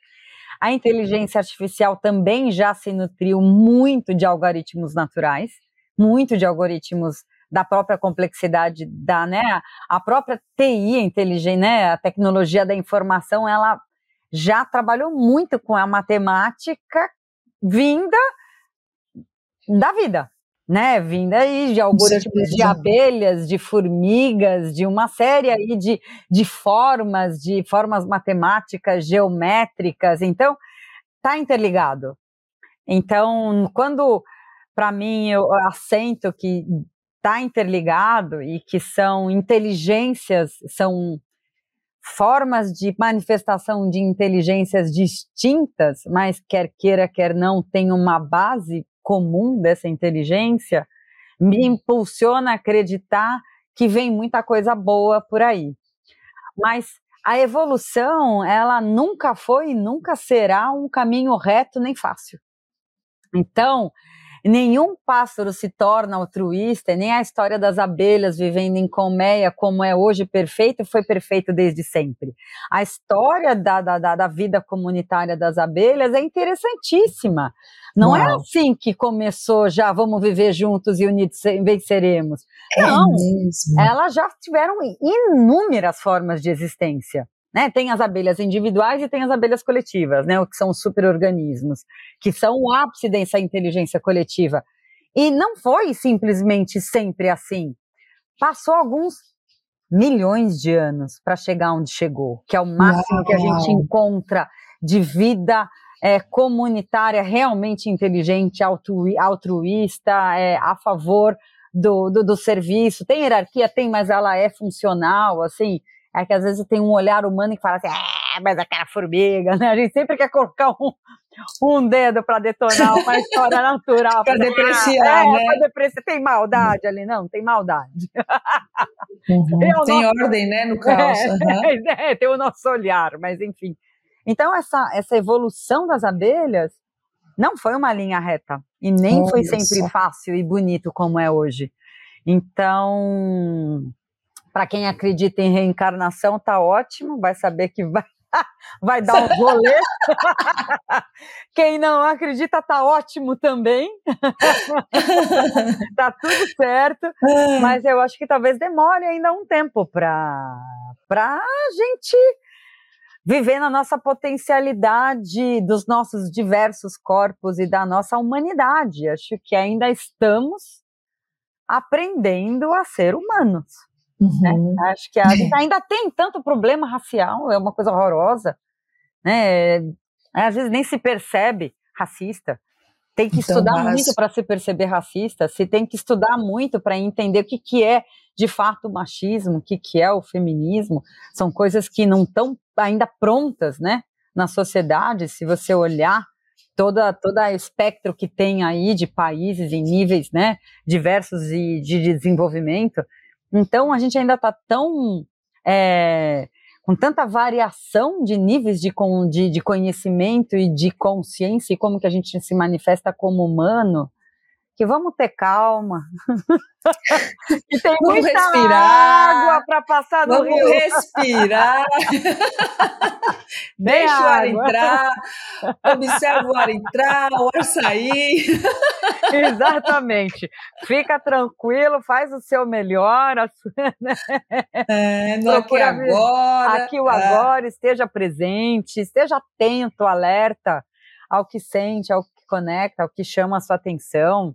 A inteligência artificial também já se nutriu muito de algoritmos naturais, muito de algoritmos da própria complexidade da, né, a própria TI, inteligente, né, a tecnologia da informação, ela já trabalhou muito com a matemática vinda da vida, né? Vinda aí de algoritmos de abelhas, de formigas, de uma série aí de, de formas, de formas matemáticas, geométricas. Então, tá interligado. Então, quando para mim eu assento que está interligado e que são inteligências, são formas de manifestação de inteligências distintas, mas quer queira, quer não, tem uma base comum dessa inteligência, me impulsiona a acreditar que vem muita coisa boa por aí. Mas a evolução, ela nunca foi e nunca será um caminho reto nem fácil. Então, nenhum pássaro se torna altruísta, nem a história das abelhas vivendo em colmeia, como é hoje perfeito, foi perfeito desde sempre. A história da, da, da vida comunitária das abelhas é interessantíssima. Não é é assim que começou já, vamos viver juntos e unidos venceremos. É Não, mesmo. elas já tiveram inúmeras formas de existência. Né? Tem as abelhas individuais e tem as abelhas coletivas, né? O que são os superorganismos, que são o ápice dessa inteligência coletiva. E não foi simplesmente sempre assim. Passou alguns milhões de anos para chegar onde chegou, que é o máximo Uau. que a gente encontra de vida é, comunitária realmente inteligente, altruísta, é, a favor do, do, do, serviço. Tem hierarquia, tem, mas ela é funcional, assim. É que às vezes tem um olhar humano que fala assim, ah, mas aquela formiga, né? A gente sempre quer colocar um, um dedo para detonar uma (laughs) história natural. para depreciar, é, né? Pra depreciar. Tem maldade ali? Não, tem maldade. Uhum. Tem nosso... ordem, né, no caos. É, uhum. (laughs) é, tem o nosso olhar, mas enfim. Então, essa, essa evolução das abelhas não foi uma linha reta. E nem foi sempre só. fácil e bonito como é hoje. Então, para quem acredita em reencarnação, tá ótimo, vai saber que vai, (laughs) vai dar um rolê. (laughs) quem não acredita, tá ótimo também. (laughs) tá tudo certo, mas eu acho que talvez demore ainda um tempo para a gente viver na nossa potencialidade dos nossos diversos corpos e da nossa humanidade. Acho que ainda estamos aprendendo a ser humanos. Né? Uhum. Né? Acho que a (laughs) ainda tem tanto problema racial, é uma coisa horrorosa. Né? Às vezes nem se percebe racista. Tem que então, estudar mas... muito para se perceber racista, se tem que estudar muito para entender o que, que é de fato o machismo, o que, que é o feminismo. São coisas que não estão ainda prontas né, na sociedade, se você olhar toda toda espectro que tem aí de países em níveis né, diversos e de desenvolvimento. Então, a gente ainda está tão. É, com tanta variação de níveis de, de, de, conhecimento e de consciência e como que a gente se manifesta como humano, que vamos ter calma. (laughs) que tem vamos muita respirar, água para passar no vamos rio. respirar. (laughs) Deixa o ar entrar, observa o ar entrar, o ar sair. (laughs) Exatamente. Fica tranquilo, faz o seu melhor. Né? É, no aqui agora. Aqui o é. agora, esteja presente, esteja atento, alerta ao que sente, ao que conecta, ao que chama a sua atenção.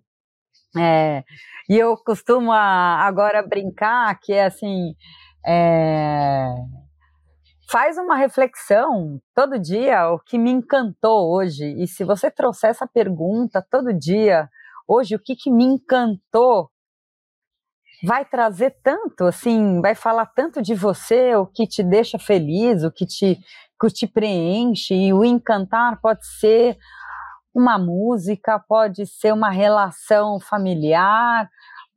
É, e eu costumo agora brincar que é assim. É, faz uma reflexão todo dia, o que me encantou hoje. E se você trouxer essa pergunta todo dia, hoje, o que, que me encantou, vai trazer tanto, assim, vai falar tanto de você, o que te deixa feliz, o que te, que te preenche. E o encantar pode ser uma música, pode ser uma relação familiar,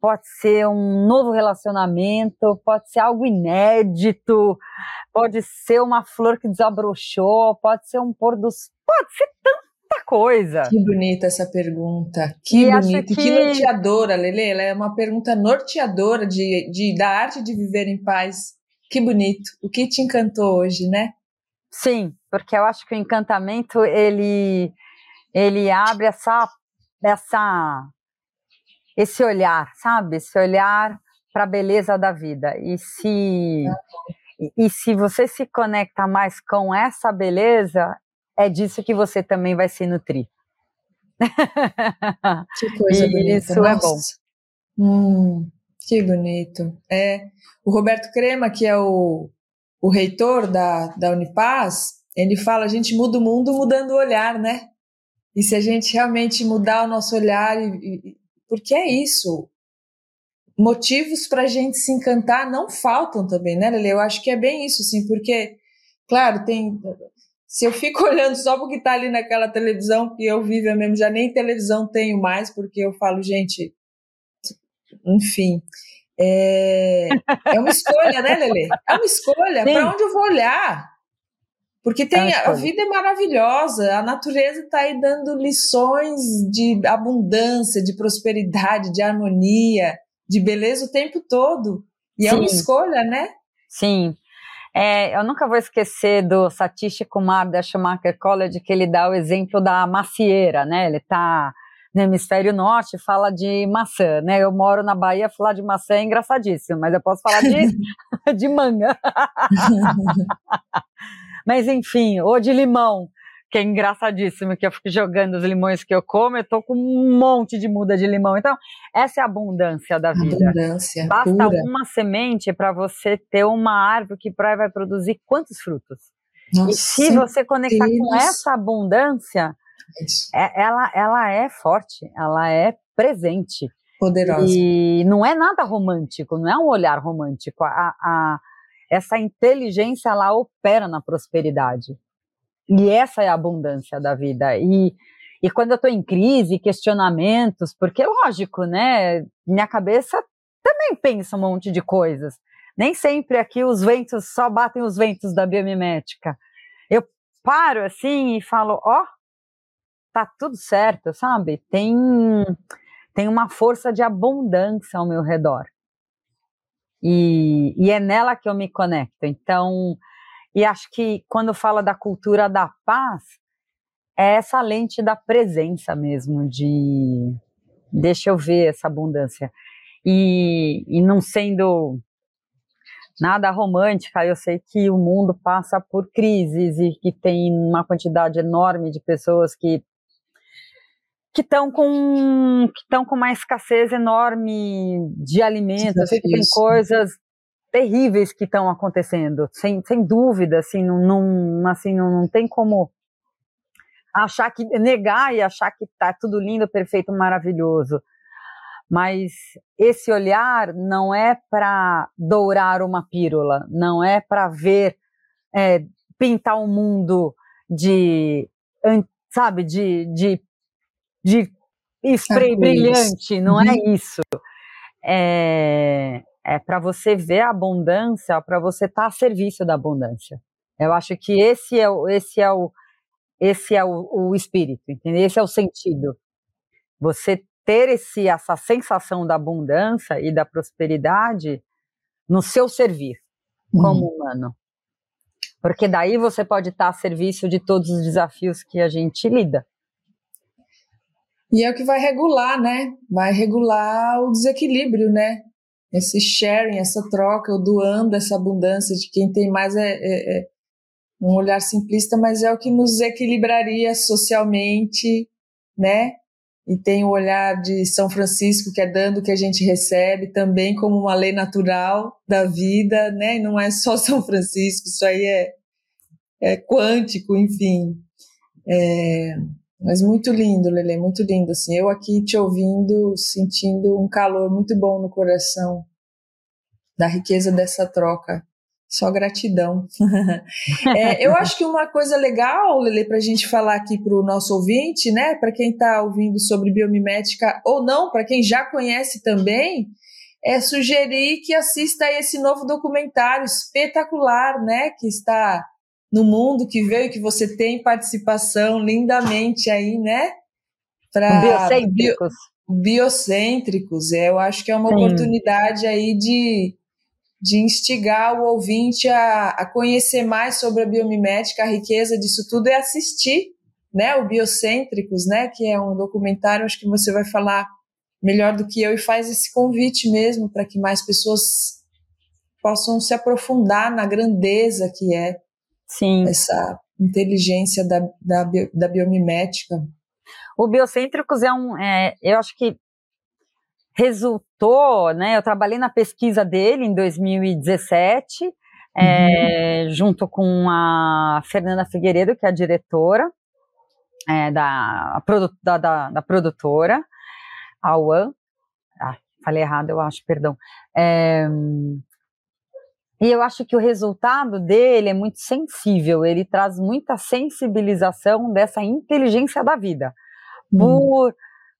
pode ser um novo relacionamento, pode ser algo inédito, pode ser uma flor que desabrochou, pode ser um pôr dos. Pode ser tanta coisa. Que bonita essa pergunta. Que e bonita. Que... que norteadora, Lele. Ela é uma pergunta norteadora de, de, da arte de viver em paz. Que bonito. O que te encantou hoje, né? Sim, porque eu acho que o encantamento ele ele abre essa, essa, esse olhar, sabe? Esse olhar para a beleza da vida. E se, e, se você se conecta mais com essa beleza, é disso que você também vai se nutrir. (laughs) Que coisa bonita. Isso Nossa. é bom. Hum, que bonito. É, o Roberto Crema, que é o, o reitor da, da Unipaz, ele fala: a gente muda o mundo mudando o olhar, né? E se a gente realmente mudar o nosso olhar, e, e, porque é isso. Motivos para a gente se encantar não faltam também, né, Lele? Eu acho que é bem isso, sim, porque, claro, tem. Se eu fico (laughs) olhando só porque está ali naquela televisão que eu vivo eu mesmo, já nem televisão tenho mais, porque eu falo, gente, enfim. É, é uma escolha, né, Lele? É uma escolha. Para onde eu vou olhar? Porque tem a vida é maravilhosa, a natureza está aí dando lições de abundância, de prosperidade, de harmonia, de beleza o tempo todo. E Sim. é uma escolha, né? Sim. É, eu nunca vou esquecer do Satish Kumar da Schumacher College, que ele dá o exemplo da macieira, né? Ele está no hemisfério norte, fala de maçã, né? Eu moro na Bahia, falar de maçã é engraçadíssimo, mas eu posso falar de, (laughs) (laughs) de manga. (laughs) Mas enfim, ou de limão, que é engraçadíssimo, que eu fico jogando os limões que eu como, eu tô com um monte de muda de limão. Então, essa é a abundância da vida. Abundância. Basta pura. uma semente para você ter uma árvore que vai produzir quantos frutos? Nossa, e se você conectar Deus. com essa abundância, é, ela, ela é forte, ela é presente. Poderosa. E não é nada romântico, não é um olhar romântico. A, a, essa inteligência ela opera na prosperidade. E essa é a abundância da vida. E, e quando eu estou em crise, questionamentos, porque lógico, né? Minha cabeça também pensa um monte de coisas. Nem sempre aqui os ventos só batem os ventos da biomimética. Eu paro assim e falo, ó, oh, tá tudo certo, sabe? Tem tem uma força de abundância ao meu redor. E, e é nela que eu me conecto. Então, e acho que quando fala da cultura da paz, é essa lente da presença mesmo, de deixa eu ver essa abundância. E, e não sendo nada romântica, eu sei que o mundo passa por crises e que tem uma quantidade enorme de pessoas que que estão com que estão com uma escassez enorme de alimentos, que tem coisas terríveis que estão acontecendo, sem, sem dúvida, assim, não, não, assim, não, não tem como achar que negar e achar que tá tudo lindo, perfeito, maravilhoso. Mas esse olhar não é para dourar uma pílula, não é para ver é, pintar o um mundo de sabe de, de de spray brilhante, não é uhum. é isso. É, é para você ver a abundância, para você estar tá a serviço da abundância. Eu acho que esse é o, esse é o, esse é o, o espírito, entendeu? Esse é o sentido. Você ter esse, essa sensação da abundância e da prosperidade no seu servir como uhum. humano. Porque daí você pode estar a serviço de todos os desafios que a gente lida. E é o que vai regular, né? Vai regular o desequilíbrio, né? Esse sharing, essa troca, o doando essa abundância de quem tem mais é, é, é um olhar simplista, mas é o que nos equilibraria socialmente, né? E tem o olhar de São Francisco, que é dando o que a gente recebe, também como uma lei natural da vida, né? E não é só (laughs) São Francisco, isso aí é, é quântico, enfim. É, mas muito lindo, Lele, muito lindo. Assim, eu aqui te ouvindo, sentindo um calor muito bom no coração da riqueza dessa troca. Só gratidão. (laughs) é, eu acho que uma coisa legal, Lele, para a gente falar aqui para o nosso ouvinte, né, para quem está ouvindo sobre biomimética ou não, para quem já conhece também, é sugerir que assista a esse novo documentário espetacular, né, que está no mundo que veio, que você tem participação lindamente aí, né? Para biocêntricos. Bio, biocêntricos. É, eu acho que é uma Sim. oportunidade aí de, de instigar o ouvinte a, a conhecer mais sobre a biomimética, a riqueza disso tudo é assistir, né? O Biocêntricos, né? Que é um documentário, acho que você vai falar melhor do que eu e faz esse convite mesmo para que mais pessoas possam se aprofundar na grandeza que é Sim. essa inteligência da, da, da biomimética. O Biocêntricos é um, é, eu acho que resultou, né, eu trabalhei na pesquisa dele em 2017, uhum. é, junto com a Fernanda Figueiredo, que é a diretora é, da, a da, da, da, produtora, a UAN, ah, falei errado, eu acho, perdão, é, e eu acho que o resultado dele é muito sensível, ele traz muita sensibilização dessa inteligência da vida, hum. por,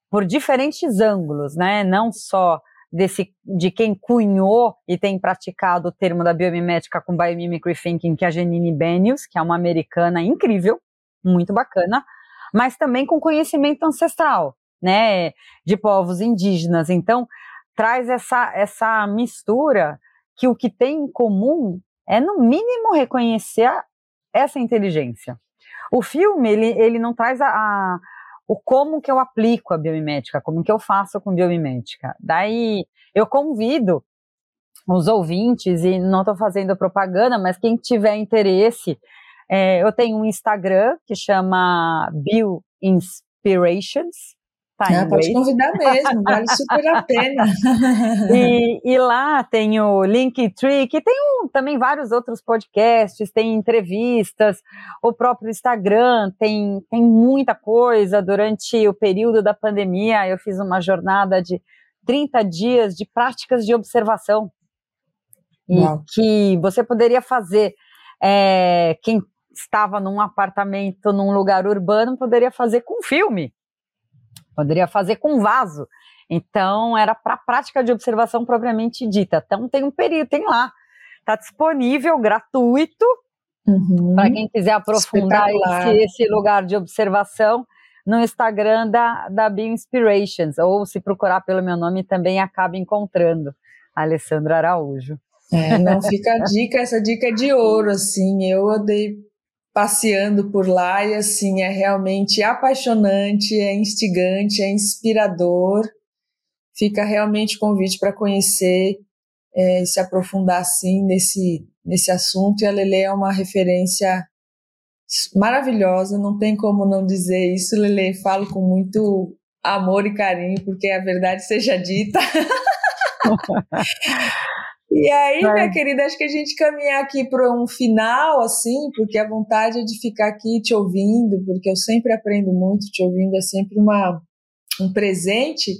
por diferentes ângulos, né? Não só desse, de quem cunhou e tem praticado o termo da biomimética com biomimicry thinking, que é a Janine Benius, que é uma americana incrível, muito bacana, mas também com conhecimento ancestral, né, de povos indígenas. Então, traz essa, essa mistura que o que tem em comum é, no mínimo, reconhecer essa inteligência. O filme, ele, ele não traz a, a, o como que eu aplico a biomimética, como que eu faço com biomimética. Daí, eu convido os ouvintes, e não estou fazendo propaganda, mas quem tiver interesse, é, eu tenho um Instagram que chama BioInspirations, Tá, pode convidar mesmo, (laughs) vale super a pena. e, e, lá tem o Linktree, que tem um, também vários outros podcasts, tem entrevistas, o próprio Instagram tem, tem muita coisa. Durante o período da pandemia, eu fiz uma jornada de 30 dias de práticas de observação. E Uau. que você poderia fazer, é, quem estava num apartamento, num lugar urbano, poderia fazer com filme. Poderia fazer com vaso. Então, era para prática de observação propriamente dita. Então, tem um período, tem lá. Está disponível, gratuito, uhum. para quem quiser aprofundar esse, esse, lugar de observação no Instagram da, da Bio Inspirations, ou se procurar pelo meu nome também acaba encontrando, Alessandra Araújo. É, não fica a dica, essa dica é de ouro, assim, eu odeio passeando por lá e assim é realmente apaixonante, é instigante, é inspirador. Fica realmente convite para conhecer é, e se aprofundar assim nesse nesse assunto. E a Lele é uma referência maravilhosa, não tem como não dizer isso, Lele. Falo com muito amor e carinho, porque a verdade seja dita. (laughs) E aí, Vai. minha querida, acho que a gente caminhar aqui para um final, assim, porque a vontade é de ficar aqui te ouvindo, porque eu sempre aprendo muito, te ouvindo é sempre uma, um presente.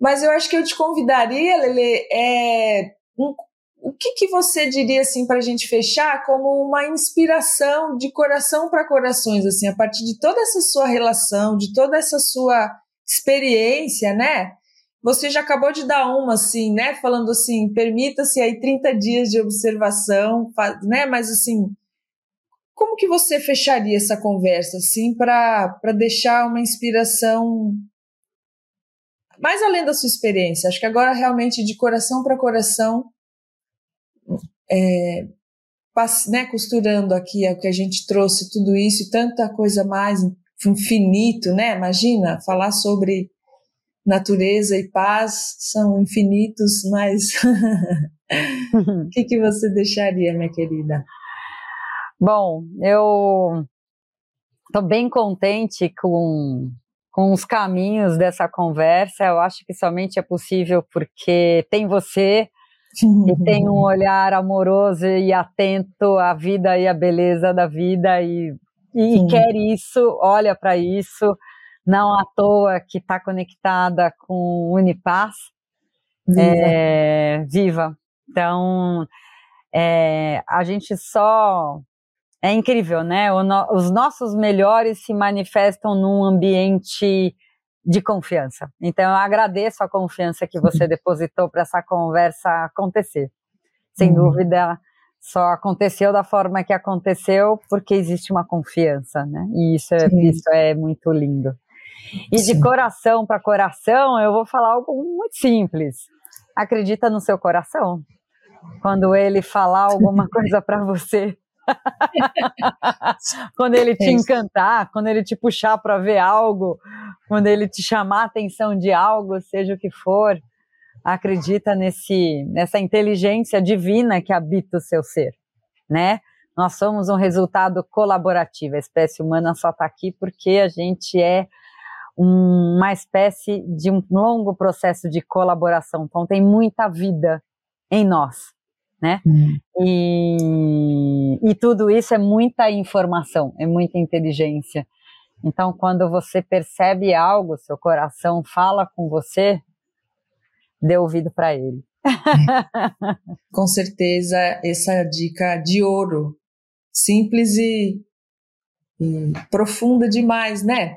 Mas eu acho que eu te convidaria, Lele, é, um, o que, que você diria, assim, para a gente fechar como uma inspiração de coração para corações, assim, a partir de toda essa sua relação, de toda essa sua experiência, né? Você já acabou de dar uma, assim, né? Falando assim, permita-se aí 30 dias de observação, né? Mas assim, como que você fecharia essa conversa, assim, para deixar uma inspiração mais além da sua experiência, acho que agora realmente de coração para coração, é, né, costurando aqui o que a gente trouxe, tudo isso tanta coisa mais infinito, né? Imagina falar sobre natureza e paz são infinitos, mas (laughs) o que, que você deixaria, minha querida? Bom, eu estou bem contente com, com os caminhos dessa conversa. Eu acho que somente é possível porque tem você e tem um (laughs) olhar amoroso e atento à vida e à beleza da vida e, e, e quer isso, olha para isso não à toa que está conectada com Unipaz, viva. É, viva. Então, é, a gente só. É incrível, né? No, os nossos melhores se manifestam num ambiente de confiança. Então, eu agradeço a confiança que você depositou para essa conversa acontecer. Sem uhum. dúvida, só aconteceu da forma que aconteceu porque existe uma confiança, né? E isso é, isso é muito lindo. E de coração para coração, eu vou falar algo muito simples. Acredita no seu coração. Quando ele falar alguma (laughs) coisa para você, (laughs) quando ele te é encantar, quando ele te puxar para ver algo, quando ele te chamar a atenção de algo, seja o que for, acredita nesse nessa inteligência divina que habita o seu ser, né? Nós somos um resultado colaborativo. A espécie humana só está aqui porque a gente é uma espécie de um longo processo de colaboração. Então, tem muita vida em nós, né? Hum. E, e tudo isso é muita informação, é muita inteligência. Então, quando você percebe algo, seu coração fala com você, dê ouvido para ele. (laughs) com certeza, essa dica de ouro, simples e, e profunda demais, né?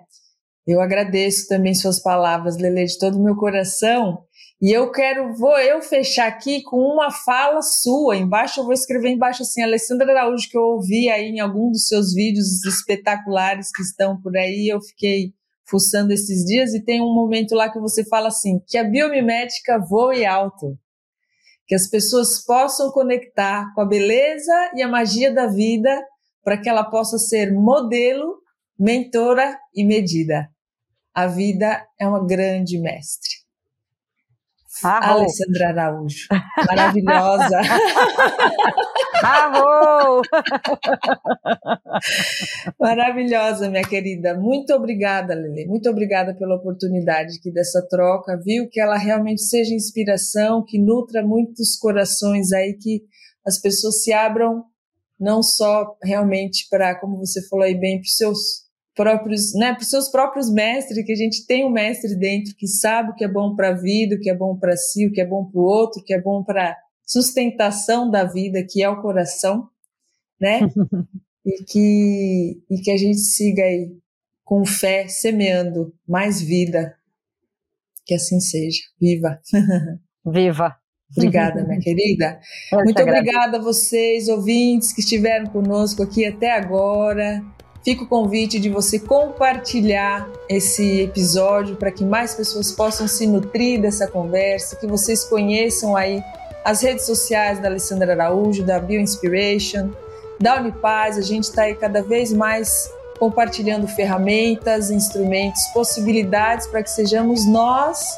Eu agradeço também suas palavras, Lele, de todo o meu coração. E eu quero, vou eu fechar aqui com uma fala sua. Embaixo eu vou escrever embaixo assim, Alessandra Araújo, que eu ouvi aí em algum dos seus vídeos espetaculares que estão por aí. Eu fiquei fuçando esses dias e tem um momento lá que você fala assim, que a biomimética voe alto. Que as pessoas possam conectar com a beleza e a magia da vida para que ela possa ser modelo, mentora e medida. A vida é uma grande mestre. Arrou. Alessandra Araújo, maravilhosa. (laughs) Arrou. (laughs) maravilhosa, minha querida. Muito obrigada, Lele. Muito obrigada pela oportunidade aqui dessa troca, viu? Que ela realmente seja inspiração, que nutra muitos corações aí, que as pessoas se abram não só realmente para, como você falou aí bem, para os seus próprios, né, para os seus próprios mestres, que a gente tem um mestre dentro que sabe o que é bom para a vida, o que é bom para si, o que é bom para o outro, o que é bom para sustentação da vida, que é o coração, né? (laughs) e que e que a gente siga aí com fé semeando mais vida. Que assim seja. Viva. (laughs) Viva. Obrigada, minha querida. Eu Muito obrigada a vocês, ouvintes, que estiveram conosco aqui até agora. Fica o convite de você compartilhar esse episódio para que mais pessoas possam se nutrir dessa conversa, que vocês conheçam aí as redes sociais da Alessandra Araújo, da Bioinspiration, da Unipaz. A gente está aí cada vez mais compartilhando ferramentas, instrumentos, possibilidades para que sejamos nós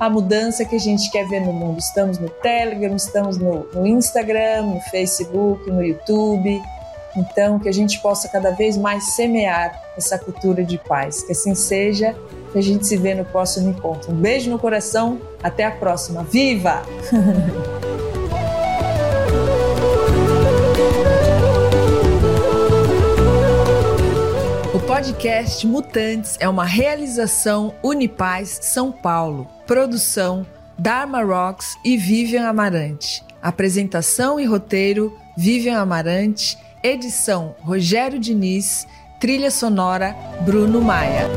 a mudança que a gente quer ver no mundo. Estamos no Telegram, estamos no, no Instagram, no Facebook, no YouTube então, que a gente possa cada vez mais semear essa cultura de paz. Que assim seja. Que a gente se vê no próximo encontro. Um beijo no coração. Até a próxima. Viva! (laughs) O podcast Mutantes é uma realização Unipaz São Paulo. Produção Dharma Rocks e Vivian Amarante. Apresentação e roteiro Vivian Amarante Edição Rogério Diniz, trilha sonora Bruno Maia.